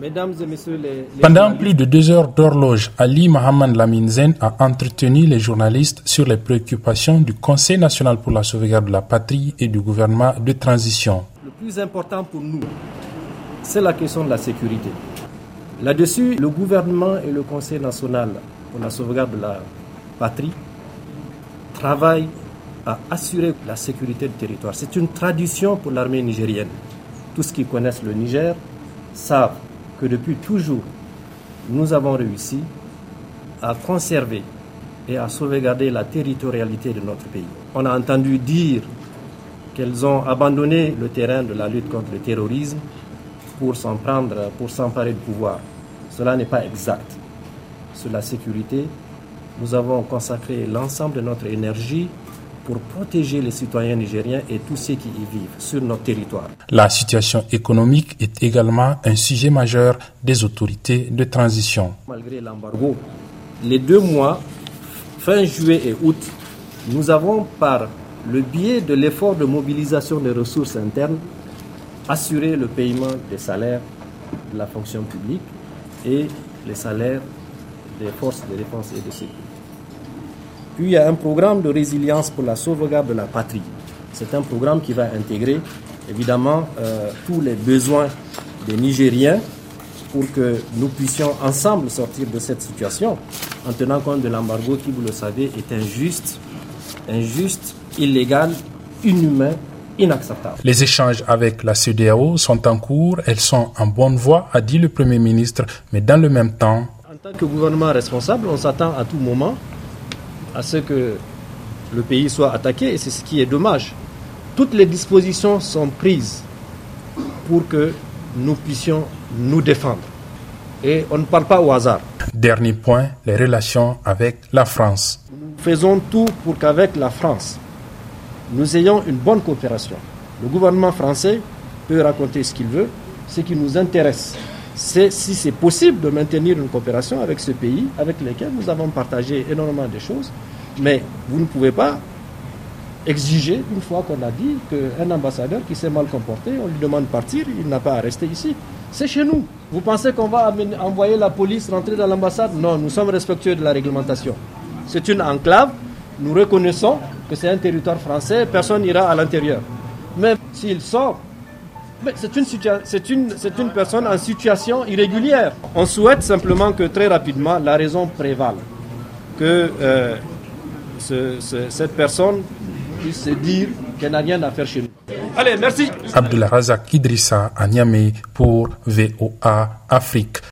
Mesdames et messieurs les, Pendant plus de deux heures d'horloge, Ali Mohamed Laminzen a entretenu les journalistes sur les préoccupations du Conseil national pour la sauvegarde de la patrie et du gouvernement de transition. Le plus important pour nous, c'est la question de la sécurité. Là-dessus, le gouvernement et le Conseil national pour la sauvegarde de la patrie travaillent à assurer la sécurité du territoire. C'est une tradition pour l'armée nigérienne. Tous ceux qui connaissent le Niger savent que depuis toujours, nous avons réussi à conserver et à sauvegarder la territorialité de notre pays. On a entendu dire qu'elles ont abandonné le terrain de la lutte contre le terrorisme pour s'en prendre, pour s'emparer du pouvoir. Cela n'est pas exact. Sur la sécurité, nous avons consacré l'ensemble de notre énergie pour protéger les citoyens nigériens et tous ceux qui y vivent sur notre territoire. La situation économique est également un sujet majeur des autorités de transition. Malgré l'embargo, les deux mois, fin juillet et août, nous avons, par le biais de l'effort de mobilisation des ressources internes, assuré le paiement des salaires de la fonction publique et les salaires des forces de défense et de sécurité. Puis il y a un programme de résilience pour la sauvegarde de la patrie. C'est un programme qui va intégrer évidemment euh, tous les besoins des Nigériens pour que nous puissions ensemble sortir de cette situation en tenant compte de l'embargo qui, vous le savez, est injuste, injuste, illégal, inhumain, inacceptable. Les échanges avec la CDAO sont en cours, elles sont en bonne voie, a dit le Premier ministre, mais dans le même temps... En tant que gouvernement responsable, on s'attend à tout moment à ce que le pays soit attaqué et c'est ce qui est dommage. Toutes les dispositions sont prises pour que nous puissions nous défendre. Et on ne parle pas au hasard. Dernier point, les relations avec la France. Nous faisons tout pour qu'avec la France, nous ayons une bonne coopération. Le gouvernement français peut raconter ce qu'il veut. Ce qui nous intéresse, c'est si c'est possible de maintenir une coopération avec ce pays, avec lequel nous avons partagé énormément de choses. Mais vous ne pouvez pas exiger, une fois qu'on a dit qu'un ambassadeur qui s'est mal comporté, on lui demande de partir, il n'a pas à rester ici. C'est chez nous. Vous pensez qu'on va envoyer la police rentrer dans l'ambassade? Non, nous sommes respectueux de la réglementation. C'est une enclave. Nous reconnaissons que c'est un territoire français, personne n'ira à l'intérieur. Mais s'il sort, c'est une, une, une personne en situation irrégulière. On souhaite simplement que très rapidement la raison prévale. Que euh, cette personne puisse se dire qu'elle n'a rien à faire chez nous. Allez, merci. Abdullah Razak Idrissa pour VOA Afrique.